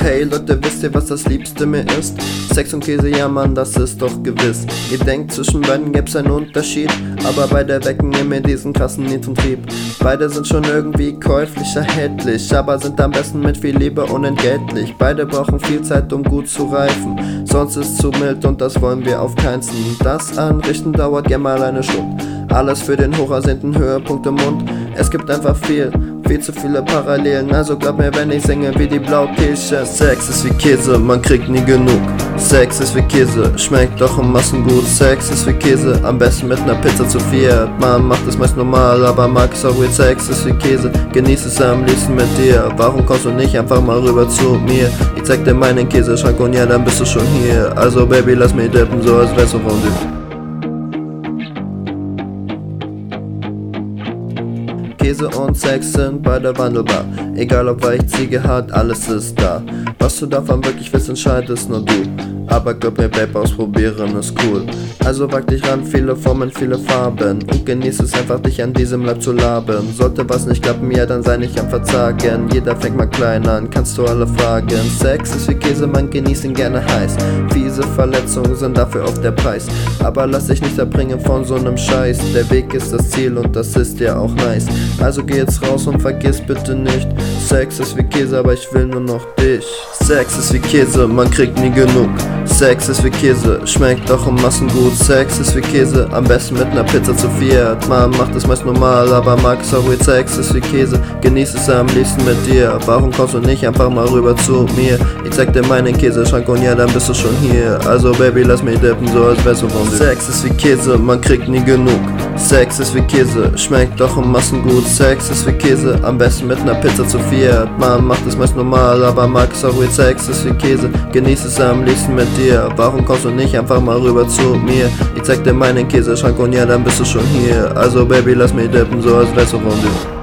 Hey Leute, wisst ihr, was das Liebste mir ist? Sex und Käse, ja Mann, das ist doch gewiss. Ihr denkt, zwischen beiden gäb's einen Unterschied, aber beide wecken in mir diesen krassen Need und Trieb. Beide sind schon irgendwie käuflich erhältlich, aber sind am besten mit viel Liebe unentgeltlich. Beide brauchen viel Zeit, um gut zu reifen, sonst ist zu mild und das wollen wir auf keinen Fall. Das Anrichten dauert gerne mal eine Stunde. Alles für den hochersehnten Höhepunkt im Mund. Es gibt einfach viel, viel zu viele Parallelen. Also glaub mir, wenn ich singe wie die Blaukirche. Sex ist wie Käse, man kriegt nie genug. Sex ist wie Käse, schmeckt doch in Massen gut. Sex ist wie Käse, am besten mit ner Pizza zu viel. Man macht es meist normal, aber mag es auch weird. Sex ist wie Käse, genieß es am liebsten mit dir. Warum kommst du nicht einfach mal rüber zu mir? Ich zeig dir meinen Käseschrank und ja, dann bist du schon hier. Also Baby, lass mich dippen, so als wärst du von dir. Käse und Sex sind beide wandelbar. Egal ob weich, Ziege, hart, alles ist da. Was du davon wirklich willst, entscheidest nur du. Aber glaub mir, Babe, ausprobieren ist cool. Also wag dich ran, viele Formen, viele Farben. Und genieß es einfach, dich an diesem Leib zu laben. Sollte was nicht klappen, ja, dann sei nicht am Verzagen. Jeder fängt mal klein an, kannst du alle fragen. Sex ist wie Käse, man genießt ihn gerne heiß. Fiese Verletzungen sind dafür oft der Preis. Aber lass dich nicht erbringen von so einem Scheiß. Der Weg ist das Ziel und das ist ja auch nice. Also geh jetzt raus und vergiss bitte nicht. Sex ist wie Käse, aber ich will nur noch dich. Sex ist wie Käse, man kriegt nie genug. Sex ist wie Käse, schmeckt doch in Massen gut. Sex ist wie Käse, am besten mit ner Pizza zu viert. Man macht es meist normal, aber mag es auch weird. Sex ist wie Käse, genieß es am liebsten mit dir. Warum kommst du nicht einfach mal rüber zu mir? Ich zeig dir meinen Käseschrank und ja, dann bist du schon hier. Also Baby, lass mich dippen, so als wärst du von dir. Sex ist wie Käse, man kriegt nie genug. Sex ist wie Käse, schmeckt doch in Massen gut. Sex ist wie Käse, am besten mit ner Pizza zu viert. Man macht es meist normal, aber mag es auch weird. Sex ist wie Käse, genieß es am liebsten mit dir. Warum kommst du nicht einfach mal rüber zu mir? Ich zeig dir meinen Käseschrank und ja, dann bist du schon hier. Also Baby, lass mich dippen, so als wärst du von dir.